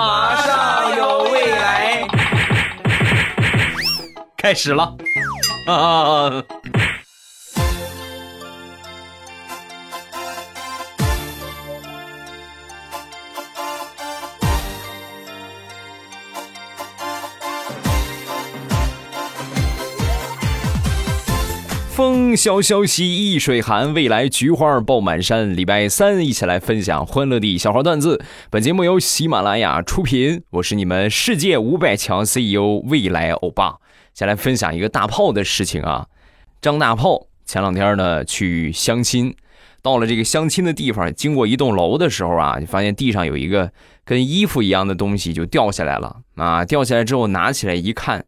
马上有未来，开始了啊！风萧萧兮易水寒，未来菊花爆满山。礼拜三一起来分享欢乐的小花段子。本节目由喜马拉雅出品，我是你们世界五百强 CEO 未来欧巴。先来分享一个大炮的事情啊，张大炮前两天呢去相亲，到了这个相亲的地方，经过一栋楼的时候啊，就发现地上有一个跟衣服一样的东西就掉下来了啊，掉下来之后拿起来一看。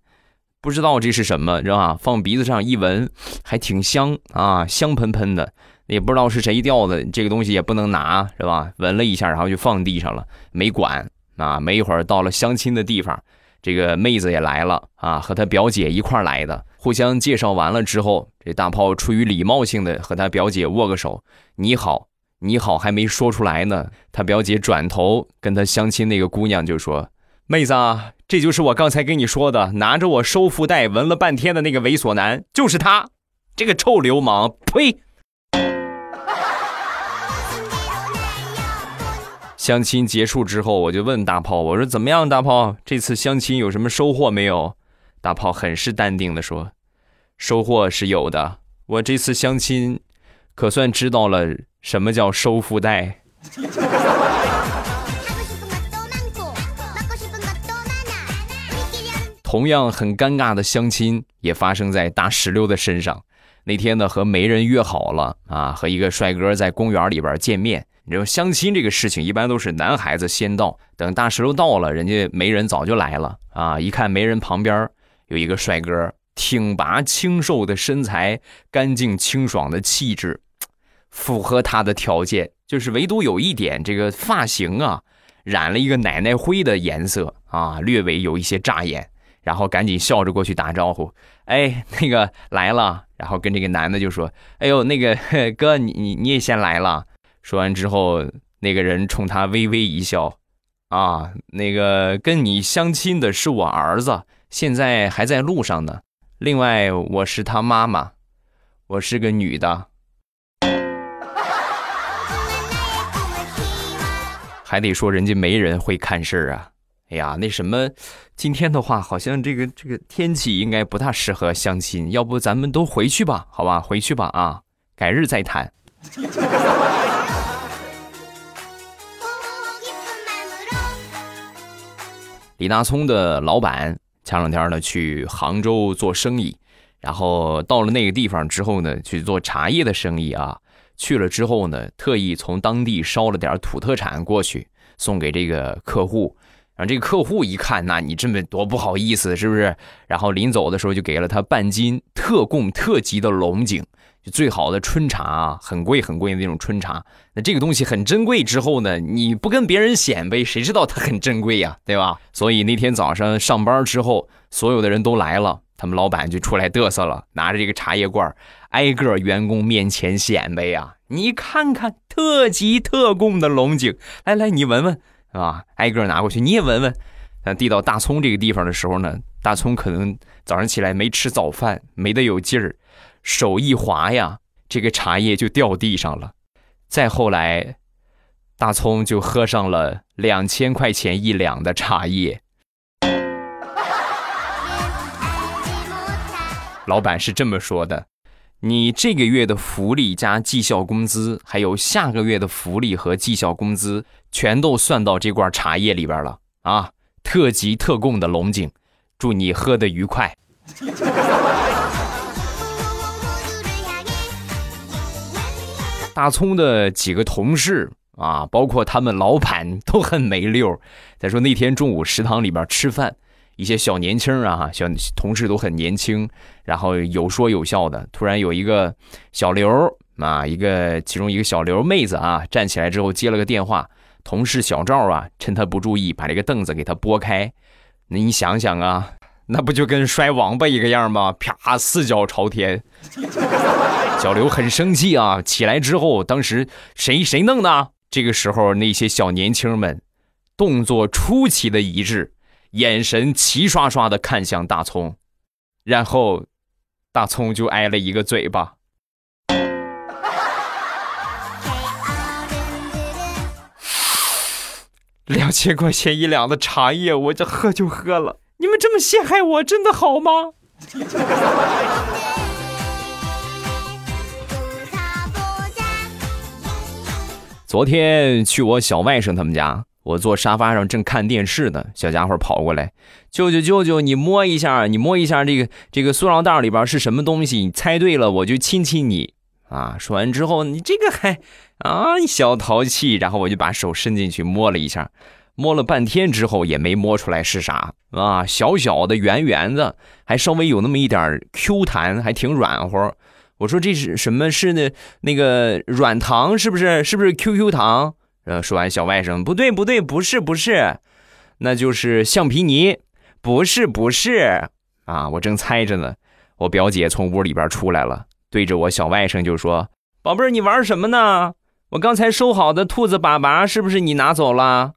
不知道这是什么，知道吧？放鼻子上一闻，还挺香啊，香喷喷的。也不知道是谁掉的，这个东西也不能拿，是吧？闻了一下，然后就放地上了，没管啊。没一会儿到了相亲的地方，这个妹子也来了啊，和她表姐一块来的。互相介绍完了之后，这大炮出于礼貌性的和他表姐握个手，你好，你好，还没说出来呢，他表姐转头跟他相亲那个姑娘就说。妹子，啊，这就是我刚才跟你说的，拿着我收腹带闻了半天的那个猥琐男，就是他，这个臭流氓！呸！相亲结束之后，我就问大炮，我说怎么样，大炮，这次相亲有什么收获没有？大炮很是淡定的说，收获是有的，我这次相亲，可算知道了什么叫收腹带。同样很尴尬的相亲也发生在大石榴的身上。那天呢，和媒人约好了啊，和一个帅哥在公园里边见面。你说相亲这个事情，一般都是男孩子先到，等大石榴到了，人家媒人早就来了啊。一看媒人旁边有一个帅哥，挺拔清瘦的身材，干净清爽的气质，符合他的条件，就是唯独有一点，这个发型啊，染了一个奶奶灰的颜色啊，略微有一些扎眼。然后赶紧笑着过去打招呼，哎，那个来了。然后跟这个男的就说：“哎呦，那个 哥，你你你也先来了。”说完之后，那个人冲他微微一笑，啊，那个跟你相亲的是我儿子，现在还在路上呢。另外，我是他妈妈，我是个女的，还得说人家媒人会看事儿啊。哎呀，那什么，今天的话好像这个这个天气应该不大适合相亲，要不咱们都回去吧？好吧，回去吧啊，改日再谈。李大聪的老板前两天呢去杭州做生意，然后到了那个地方之后呢去做茶叶的生意啊，去了之后呢特意从当地捎了点土特产过去送给这个客户。这个客户一看，那你这么多不好意思，是不是？然后临走的时候就给了他半斤特供特级的龙井，就最好的春茶啊，很贵很贵的那种春茶。那这个东西很珍贵，之后呢，你不跟别人显摆，谁知道它很珍贵呀，对吧？所以那天早上上班之后，所有的人都来了，他们老板就出来嘚瑟了，拿着这个茶叶罐，挨个员工面前显摆呀，你看看特级特供的龙井，来来，你闻闻。是吧？挨个拿过去，你也闻闻。但递到大葱这个地方的时候呢，大葱可能早上起来没吃早饭，没得有劲儿，手一滑呀，这个茶叶就掉地上了。再后来，大葱就喝上了两千块钱一两的茶叶。老板是这么说的。你这个月的福利加绩效工资，还有下个月的福利和绩效工资，全都算到这罐茶叶里边了啊！特级特供的龙井，祝你喝的愉快。大葱的几个同事啊，包括他们老板都很没溜。再说那天中午食堂里边吃饭。一些小年轻啊，小同事都很年轻，然后有说有笑的。突然有一个小刘啊，一个其中一个小刘妹子啊，站起来之后接了个电话。同事小赵啊，趁他不注意，把这个凳子给他拨开。那你想想啊，那不就跟摔王八一个样吗？啪，四脚朝天。小刘很生气啊，起来之后，当时谁谁弄的？这个时候，那些小年轻们动作出奇的一致，眼神齐刷刷的看向大葱，然后大葱就挨了一个嘴巴。两千块钱一两的茶叶，我这喝就喝了。你们这么陷害我，真的好吗？昨天去我小外甥他们家，我坐沙发上正看电视呢，小家伙跑过来，舅舅舅舅，你摸一下，你摸一下这个这个塑料袋里边是什么东西？你猜对了，我就亲亲你啊！说完之后，你这个还啊小淘气，然后我就把手伸进去摸了一下。摸了半天之后也没摸出来是啥啊，小小的圆圆的，还稍微有那么一点 Q 弹，还挺软和。我说这是什么？是那那个软糖是不是？是不是 QQ 糖？呃，说完小外甥不对不对，不是不是，那就是橡皮泥，不是不是啊！我正猜着呢，我表姐从屋里边出来了，对着我小外甥就说：“宝贝儿，你玩什么呢？我刚才收好的兔子粑粑是不是你拿走了？”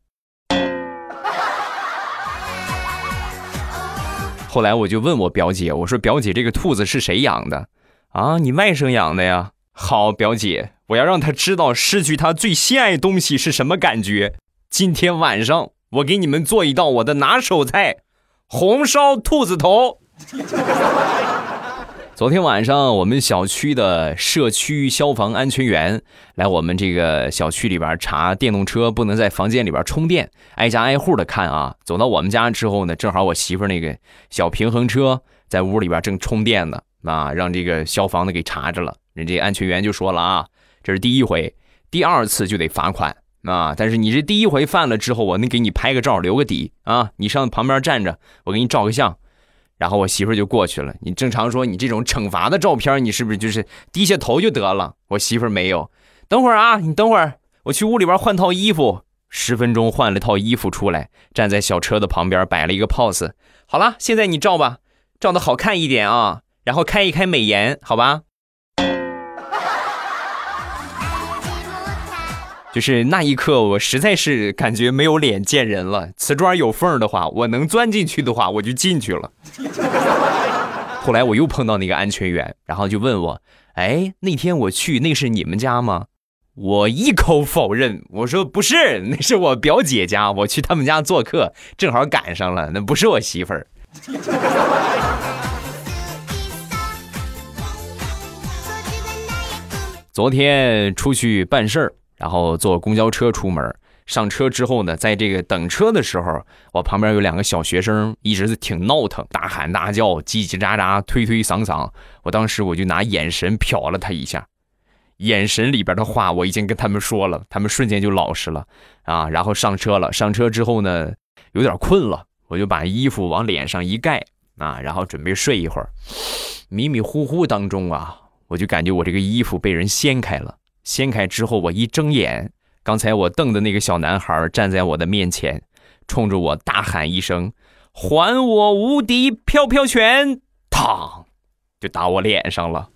后来我就问我表姐，我说表姐，这个兔子是谁养的？啊，你外甥养的呀？好，表姐，我要让他知道失去他最心爱东西是什么感觉。今天晚上我给你们做一道我的拿手菜——红烧兔子头。昨天晚上，我们小区的社区消防安全员来我们这个小区里边查电动车不能在房间里边充电，挨家挨户的看啊。走到我们家之后呢，正好我媳妇那个小平衡车在屋里边正充电呢，啊，让这个消防的给查着了。人家安全员就说了啊，这是第一回，第二次就得罚款啊。但是你这第一回犯了之后，我能给你拍个照留个底啊，你上旁边站着，我给你照个相。然后我媳妇就过去了。你正常说，你这种惩罚的照片，你是不是就是低下头就得了？我媳妇没有。等会儿啊，你等会儿，我去屋里边换套衣服。十分钟换了套衣服出来，站在小车的旁边摆了一个 pose。好了，现在你照吧，照的好看一点啊，然后开一开美颜，好吧？就是那一刻，我实在是感觉没有脸见人了。瓷砖有缝的话，我能钻进去的话，我就进去了。后来我又碰到那个安全员，然后就问我：“哎，那天我去，那是你们家吗？”我一口否认，我说：“不是，那是我表姐家，我去他们家做客，正好赶上了，那不是我媳妇儿。”昨天出去办事儿。然后坐公交车出门，上车之后呢，在这个等车的时候，我旁边有两个小学生，一直是挺闹腾，大喊大叫，叽叽喳喳，推推搡搡。我当时我就拿眼神瞟了他一下，眼神里边的话我已经跟他们说了，他们瞬间就老实了啊。然后上车了，上车之后呢，有点困了，我就把衣服往脸上一盖啊，然后准备睡一会儿。迷迷糊糊当中啊，我就感觉我这个衣服被人掀开了。掀开之后，我一睁眼，刚才我瞪的那个小男孩站在我的面前，冲着我大喊一声：“还我无敌飘飘拳！”嘡，就打我脸上了。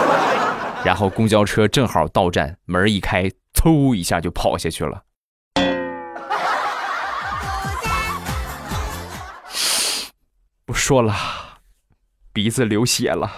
然后公交车正好到站，门一开，嗖一下就跑下去了。不说了，鼻子流血了。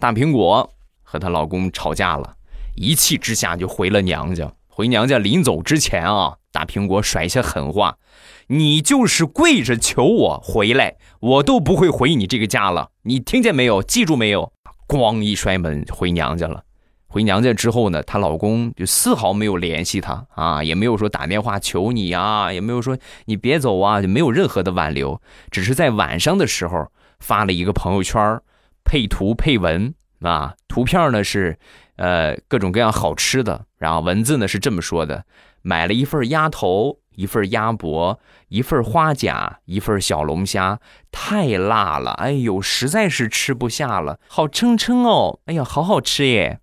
大苹果和她老公吵架了，一气之下就回了娘家。回娘家临走之前啊，大苹果甩下狠话：“你就是跪着求我回来，我都不会回你这个家了。你听见没有？记住没有？”咣一摔门回娘家了。回娘家之后呢，她老公就丝毫没有联系她啊，也没有说打电话求你啊，也没有说你别走啊，就没有任何的挽留，只是在晚上的时候发了一个朋友圈。配图配文啊，图片呢是，呃，各种各样好吃的，然后文字呢是这么说的：买了一份鸭头，一份鸭脖，一份花甲，一份小龙虾，太辣了，哎呦，实在是吃不下了，好撑撑哦，哎呀，好好吃耶！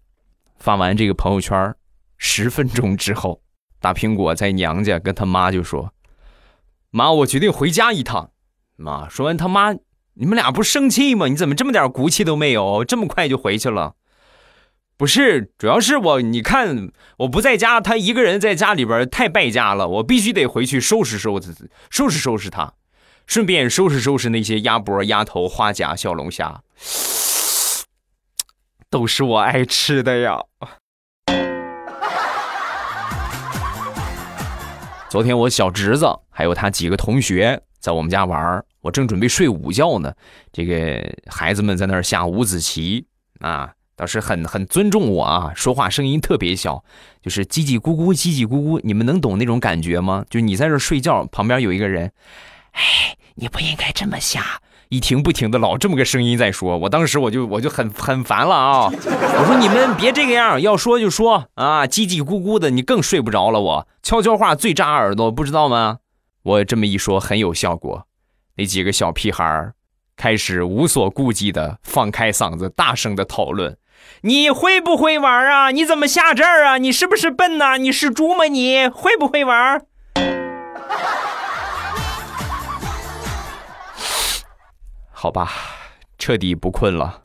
发完这个朋友圈，十分钟之后，大苹果在娘家跟他妈就说：“妈，我决定回家一趟。”妈说完，他妈。你们俩不生气吗？你怎么这么点骨气都没有？这么快就回去了？不是，主要是我，你看我不在家，他一个人在家里边太败家了，我必须得回去收拾收拾收拾收拾他，顺便收拾收拾那些鸭脖、鸭头、花甲、小龙虾，都是我爱吃的呀。昨天我小侄子还有他几个同学在我们家玩我正准备睡午觉呢，这个孩子们在那儿下五子棋啊。倒是很很尊重我啊，说话声音特别小，就是叽叽咕咕叽叽咕咕，你们能懂那种感觉吗？就你在这睡觉，旁边有一个人，哎，你不应该这么下，一停不停的老这么个声音在说，我当时我就我就很很烦了啊！我说你们别这个样，要说就说啊，叽叽咕咕的，你更睡不着了。我悄悄话最扎耳朵，不知道吗？我这么一说很有效果，那几个小屁孩儿开始无所顾忌的放开嗓子，大声的讨论。你会不会玩啊？你怎么下这儿啊？你是不是笨呐？你是猪吗？你会不会玩？好吧，彻底不困了。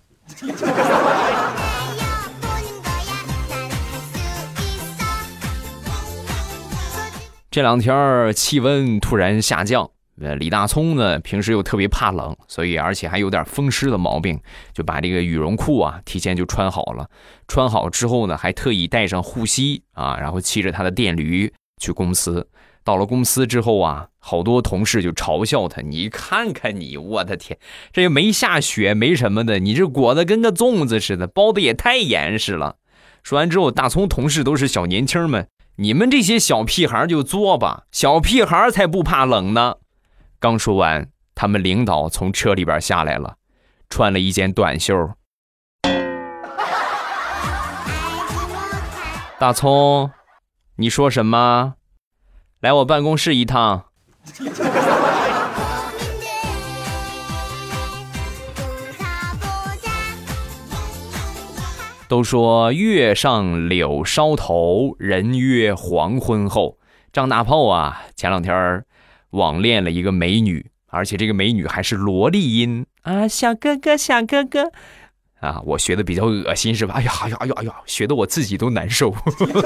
这两天气温突然下降。呃，李大聪呢，平时又特别怕冷，所以而且还有点风湿的毛病，就把这个羽绒裤啊提前就穿好了。穿好之后呢，还特意带上护膝啊，然后骑着他的电驴去公司。到了公司之后啊，好多同事就嘲笑他：“你看看你，我的天，这又没下雪，没什么的，你这裹得跟个粽子似的，包的也太严实了。”说完之后，大葱同事都是小年轻们，你们这些小屁孩就作吧，小屁孩才不怕冷呢。刚说完，他们领导从车里边下来了，穿了一件短袖。大葱，你说什么？来我办公室一趟。都说月上柳梢头，人约黄昏后。张大炮啊，前两天网恋了一个美女，而且这个美女还是萝莉音啊，小哥哥，小哥哥，啊，我学的比较恶心是吧？哎呀，哎呀，哎呀，哎呀，学的我自己都难受。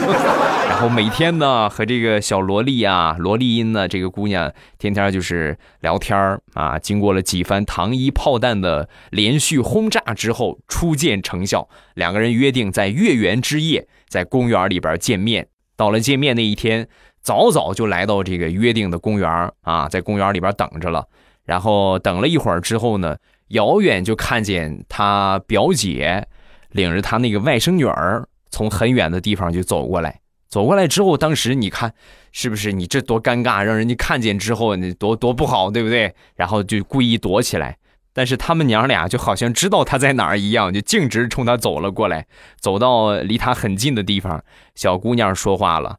然后每天呢，和这个小萝莉啊，萝莉音呢，这个姑娘天天就是聊天啊。经过了几番糖衣炮弹的连续轰炸之后，初见成效，两个人约定在月圆之夜在公园里边见面。到了见面那一天。早早就来到这个约定的公园啊，在公园里边等着了。然后等了一会儿之后呢，遥远就看见他表姐领着他那个外甥女儿从很远的地方就走过来。走过来之后，当时你看是不是？你这多尴尬，让人家看见之后，你多多不好，对不对？然后就故意躲起来。但是他们娘俩就好像知道他在哪儿一样，就径直冲他走了过来。走到离他很近的地方，小姑娘说话了。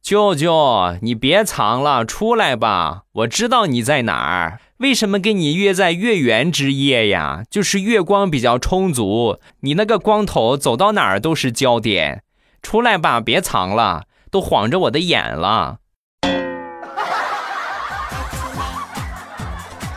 舅舅，你别藏了，出来吧！我知道你在哪儿。为什么跟你约在月圆之夜呀？就是月光比较充足，你那个光头走到哪儿都是焦点。出来吧，别藏了，都晃着我的眼了。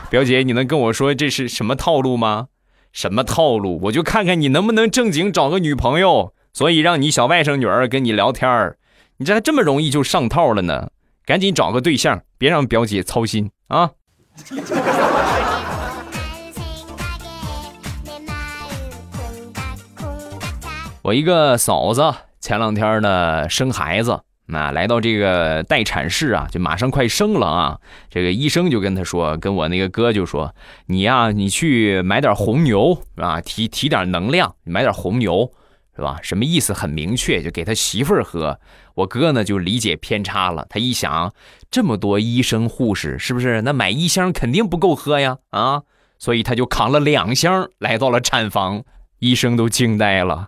表姐，你能跟我说这是什么套路吗？什么套路？我就看看你能不能正经找个女朋友，所以让你小外甥女儿跟你聊天儿。你这还这么容易就上套了呢？赶紧找个对象，别让表姐操心啊！我一个嫂子前两天呢生孩子，那来到这个待产室啊，就马上快生了啊。这个医生就跟他说，跟我那个哥就说：“你呀，你去买点红牛啊，提提点能量，买点红牛。”是吧？什么意思？很明确，就给他媳妇儿喝。我哥呢就理解偏差了。他一想，这么多医生护士，是不是？那买一箱肯定不够喝呀！啊，所以他就扛了两箱来到了产房。医生都惊呆了。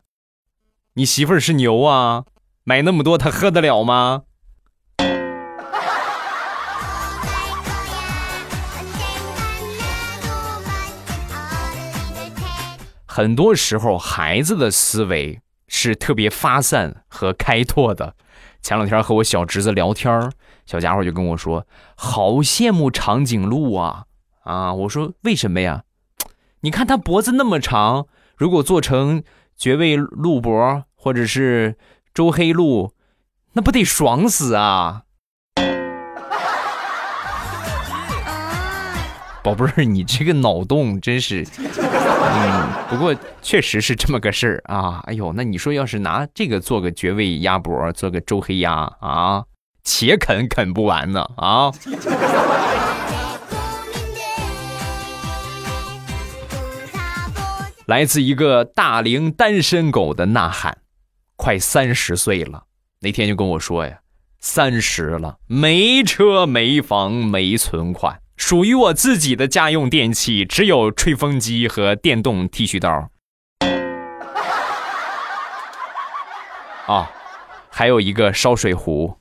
你媳妇儿是牛啊？买那么多，她喝得了吗？很多时候，孩子的思维是特别发散和开拓的。前两天和我小侄子聊天小家伙就跟我说：“好羡慕长颈鹿啊！”啊，我说为什么呀？你看它脖子那么长，如果做成绝味鹿脖，或者是周黑鹿，那不得爽死啊！宝贝儿，你这个脑洞真是……嗯，不过确实是这么个事儿啊！哎呦，那你说要是拿这个做个绝味鸭脖，做个周黑鸭啊，且啃啃不完呢啊！来自一个大龄单身狗的呐喊，快三十岁了，那天就跟我说呀，三十了，没车没房没存款。属于我自己的家用电器只有吹风机和电动剃须刀。啊，还有一个烧水壶，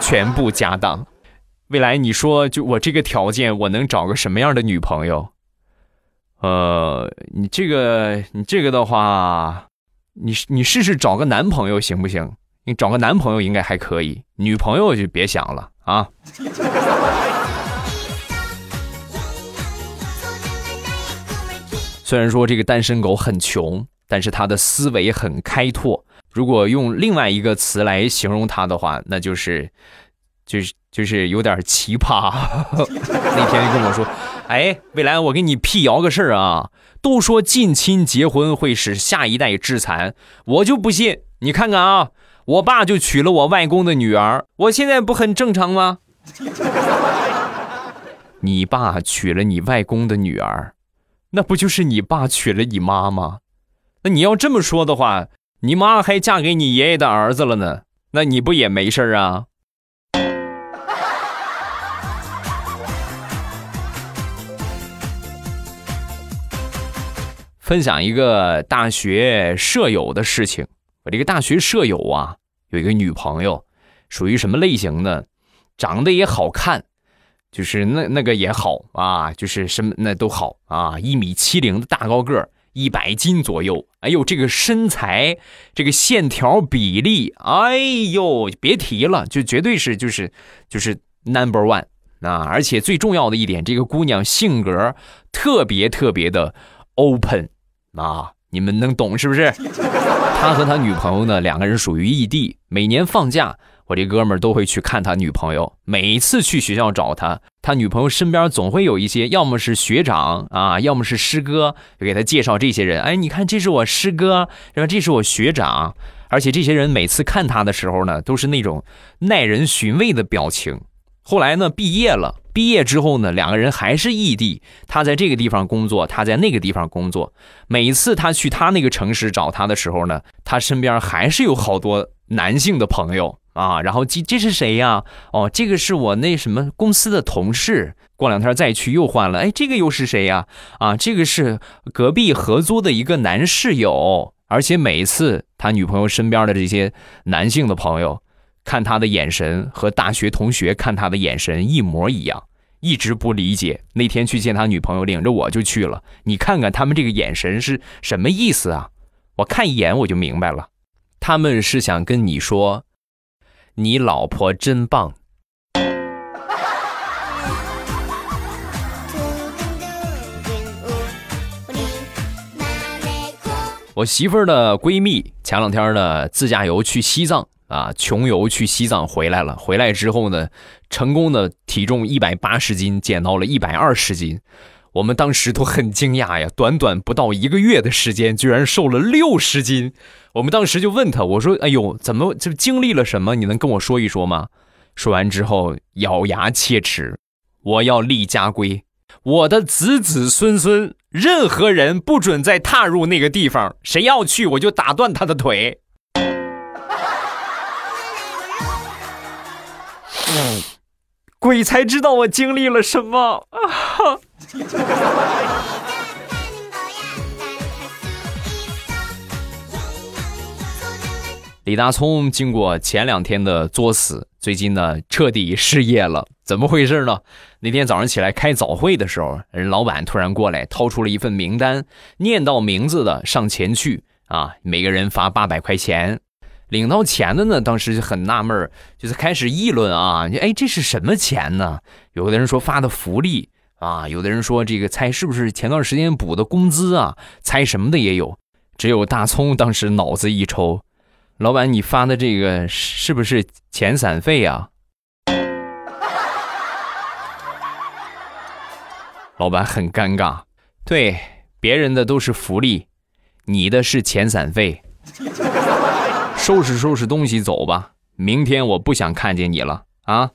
全部家当。未来你说，就我这个条件，我能找个什么样的女朋友？呃，你这个，你这个的话，你你试试找个男朋友行不行？你找个男朋友应该还可以，女朋友就别想了啊。虽然说这个单身狗很穷，但是他的思维很开拓。如果用另外一个词来形容他的话，那就是，就是就是有点奇葩。那天跟我说：“哎，未来我给你辟谣个事儿啊，都说近亲结婚会使下一代致残，我就不信。你看看啊，我爸就娶了我外公的女儿，我现在不很正常吗？你爸娶了你外公的女儿。”那不就是你爸娶了你妈吗？那你要这么说的话，你妈还嫁给你爷爷的儿子了呢，那你不也没事啊？分享一个大学舍友的事情。我这个大学舍友啊，有一个女朋友，属于什么类型的？长得也好看。就是那那个也好啊，就是什么那都好啊，一米七零的大高个一百斤左右。哎呦，这个身材，这个线条比例，哎呦，别提了，就绝对是就是就是 number one 啊！而且最重要的一点，这个姑娘性格特别特别的 open 啊，你们能懂是不是？他和他女朋友呢，两个人属于异地，每年放假。我这哥们儿都会去看他女朋友，每一次去学校找他，他女朋友身边总会有一些，要么是学长啊，要么是师哥，就给他介绍这些人。哎，你看，这是我师哥，然后这是我学长，而且这些人每次看他的时候呢，都是那种耐人寻味的表情。后来呢，毕业了，毕业之后呢，两个人还是异地，他在这个地方工作，他在那个地方工作。每一次他去他那个城市找他的时候呢，他身边还是有好多男性的朋友。啊，然后这这是谁呀？哦，这个是我那什么公司的同事。过两天再去又换了，哎，这个又是谁呀？啊，这个是隔壁合租的一个男室友。而且每次他女朋友身边的这些男性的朋友看他的眼神和大学同学看他的眼神一模一样，一直不理解。那天去见他女朋友，领着我就去了。你看看他们这个眼神是什么意思啊？我看一眼我就明白了，他们是想跟你说。你老婆真棒！我媳妇儿的闺蜜前两天呢自驾游去西藏啊，穷游去西藏回来了。回来之后呢，成功的体重一百八十斤减到了一百二十斤。我们当时都很惊讶呀，短短不到一个月的时间，居然瘦了六十斤。我们当时就问他，我说：“哎呦，怎么就经历了什么？你能跟我说一说吗？”说完之后，咬牙切齿：“我要立家规，我的子子孙孙，任何人不准再踏入那个地方，谁要去，我就打断他的腿。”鬼才知道我经历了什么啊！李大聪经过前两天的作死，最近呢彻底失业了。怎么回事呢？那天早上起来开早会的时候，人老板突然过来掏出了一份名单，念到名字的上前去啊，每个人发八百块钱。领到钱的呢，当时就很纳闷就是开始议论啊，哎，这是什么钱呢？有的人说发的福利啊，有的人说这个猜是不是前段时间补的工资啊？猜什么的也有。只有大葱当时脑子一抽，老板，你发的这个是不是遣散费啊？老板很尴尬，对，别人的都是福利，你的是遣散费。收拾收拾东西走吧，明天我不想看见你了啊！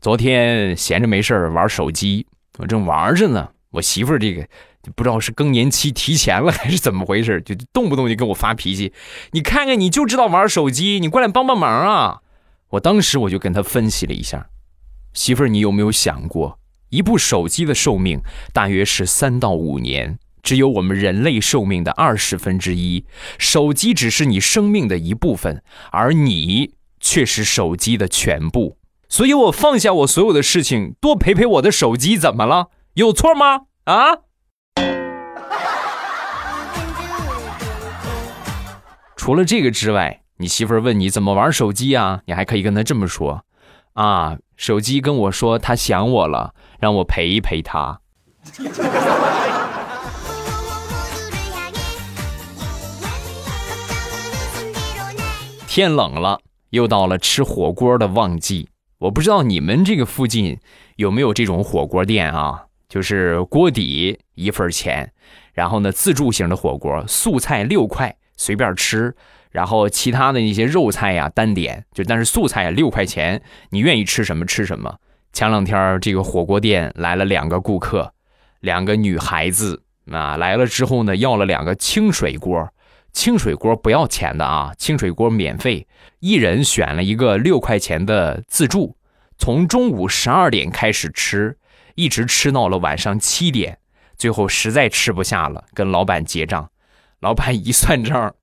昨天闲着没事玩手机，我正玩着呢，我媳妇儿这个就不知道是更年期提前了还是怎么回事，就动不动就跟我发脾气。你看看，你就知道玩手机，你过来帮帮忙啊！我当时我就跟她分析了一下，媳妇儿，你有没有想过，一部手机的寿命大约是三到五年，只有我们人类寿命的二十分之一，手机只是你生命的一部分，而你却是手机的全部。所以我放下我所有的事情，多陪陪我的手机，怎么了？有错吗？啊？除了这个之外，你媳妇问你怎么玩手机啊？你还可以跟她这么说：啊，手机跟我说她想我了，让我陪一陪他。天冷了，又到了吃火锅的旺季。我不知道你们这个附近有没有这种火锅店啊？就是锅底一份钱，然后呢自助型的火锅，素菜六块随便吃，然后其他的那些肉菜呀单点，就但是素菜六块钱，你愿意吃什么吃什么。前两天这个火锅店来了两个顾客，两个女孩子啊来了之后呢要了两个清水锅。清水锅不要钱的啊，清水锅免费，一人选了一个六块钱的自助，从中午十二点开始吃，一直吃到了晚上七点，最后实在吃不下了，跟老板结账，老板一算账，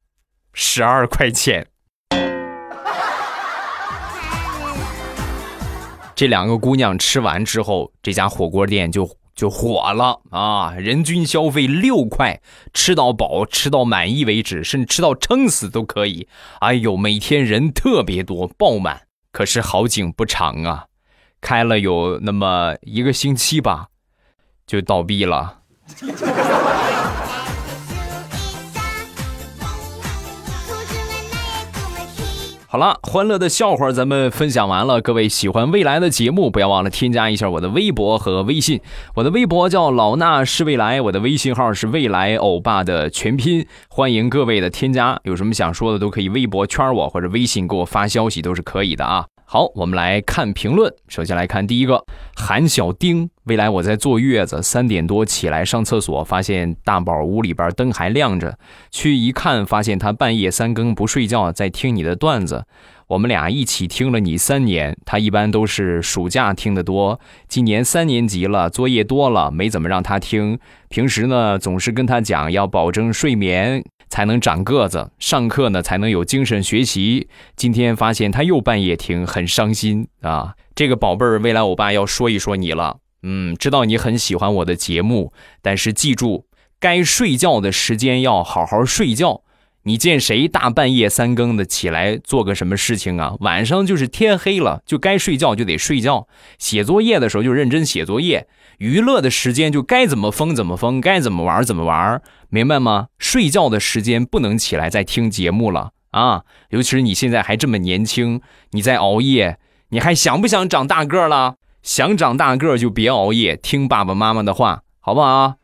十二块钱。这两个姑娘吃完之后，这家火锅店就。就火了啊！人均消费六块，吃到饱，吃到满意为止，甚至吃到撑死都可以。哎呦，每天人特别多，爆满。可是好景不长啊，开了有那么一个星期吧，就倒闭了。好了，欢乐的笑话咱们分享完了。各位喜欢未来的节目，不要忘了添加一下我的微博和微信。我的微博叫老衲是未来，我的微信号是未来欧巴的全拼。欢迎各位的添加，有什么想说的都可以微博圈我或者微信给我发消息都是可以的啊。好，我们来看评论。首先来看第一个，韩小丁。未来我在坐月子，三点多起来上厕所，发现大宝屋里边灯还亮着，去一看，发现他半夜三更不睡觉，在听你的段子。我们俩一起听了你三年，他一般都是暑假听得多，今年三年级了，作业多了，没怎么让他听。平时呢，总是跟他讲要保证睡眠。才能长个子，上课呢才能有精神学习。今天发现他又半夜听，很伤心啊！这个宝贝儿，未来我爸要说一说你了。嗯，知道你很喜欢我的节目，但是记住，该睡觉的时间要好好睡觉。你见谁大半夜三更的起来做个什么事情啊？晚上就是天黑了，就该睡觉就得睡觉。写作业的时候就认真写作业。娱乐的时间就该怎么疯怎么疯，该怎么玩怎么玩，明白吗？睡觉的时间不能起来再听节目了啊！尤其是你现在还这么年轻，你在熬夜，你还想不想长大个了？想长大个就别熬夜，听爸爸妈妈的话，好不好？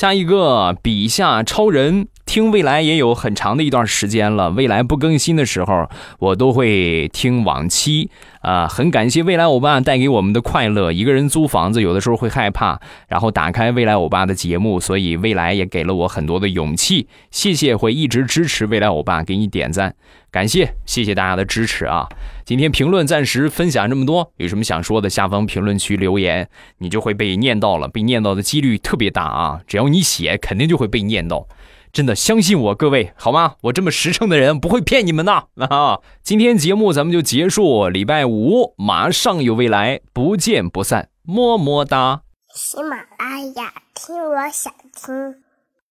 下一个，笔下超人。听未来也有很长的一段时间了，未来不更新的时候，我都会听往期啊。很感谢未来欧巴带给我们的快乐。一个人租房子，有的时候会害怕，然后打开未来欧巴的节目，所以未来也给了我很多的勇气。谢谢，会一直支持未来欧巴，给你点赞，感谢，谢谢大家的支持啊。今天评论暂时分享这么多，有什么想说的，下方评论区留言，你就会被念到了，被念到的几率特别大啊。只要你写，肯定就会被念到。真的相信我，各位好吗？我这么实诚的人不会骗你们的啊！今天节目咱们就结束，礼拜五马上有未来，不见不散，么么哒！喜马拉雅听，我想听。